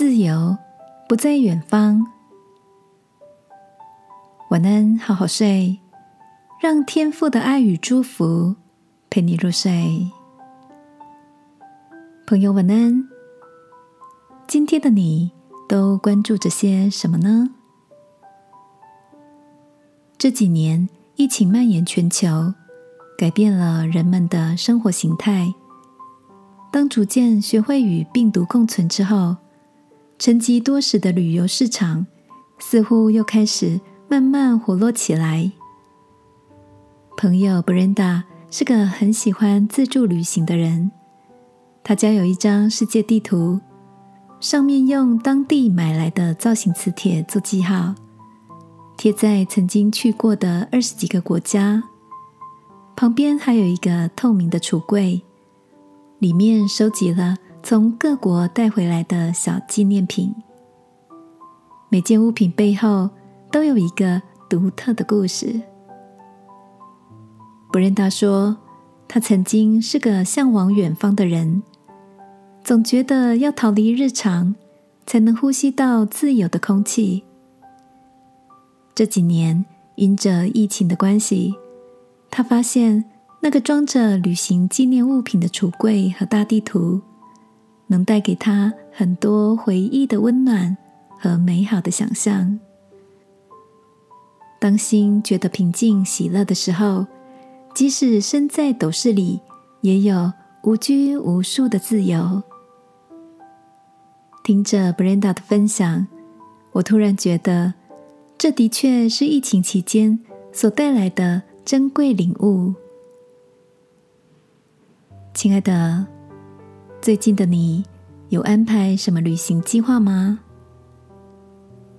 自由，不在远方。晚安，好好睡，让天父的爱与祝福陪你入睡。朋友，晚安。今天的你都关注着些什么呢？这几年疫情蔓延全球，改变了人们的生活形态。当逐渐学会与病毒共存之后，沉寂多时的旅游市场似乎又开始慢慢活络起来。朋友 Brenda 是个很喜欢自助旅行的人，他家有一张世界地图，上面用当地买来的造型磁铁做记号，贴在曾经去过的二十几个国家。旁边还有一个透明的橱柜，里面收集了。从各国带回来的小纪念品，每件物品背后都有一个独特的故事。布仁达说，他曾经是个向往远方的人，总觉得要逃离日常，才能呼吸到自由的空气。这几年，因着疫情的关系，他发现那个装着旅行纪念物品的橱柜和大地图。能带给他很多回忆的温暖和美好的想象。当心觉得平静喜乐的时候，即使身在斗室里，也有无拘无束的自由。听着 Brenda 的分享，我突然觉得，这的确是疫情期间所带来的珍贵领悟。亲爱的。最近的你有安排什么旅行计划吗？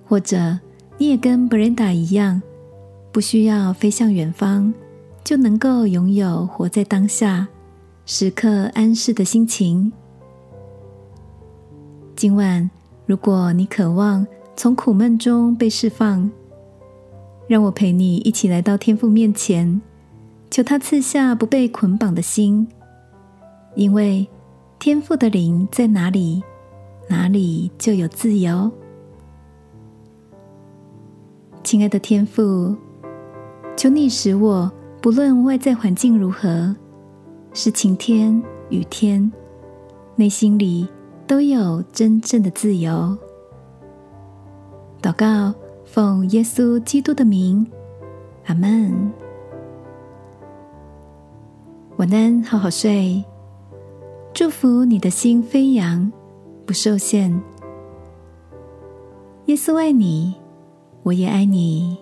或者你也跟 Brenda 一样，不需要飞向远方，就能够拥有活在当下、时刻安适的心情？今晚，如果你渴望从苦闷中被释放，让我陪你一起来到天父面前，求他赐下不被捆绑的心，因为。天赋的灵在哪里，哪里就有自由。亲爱的天赋，求你使我不论外在环境如何，是晴天雨天，内心里都有真正的自由。祷告，奉耶稣基督的名，阿门。晚安，好好睡。祝福你的心飞扬，不受限。耶稣爱你，我也爱你。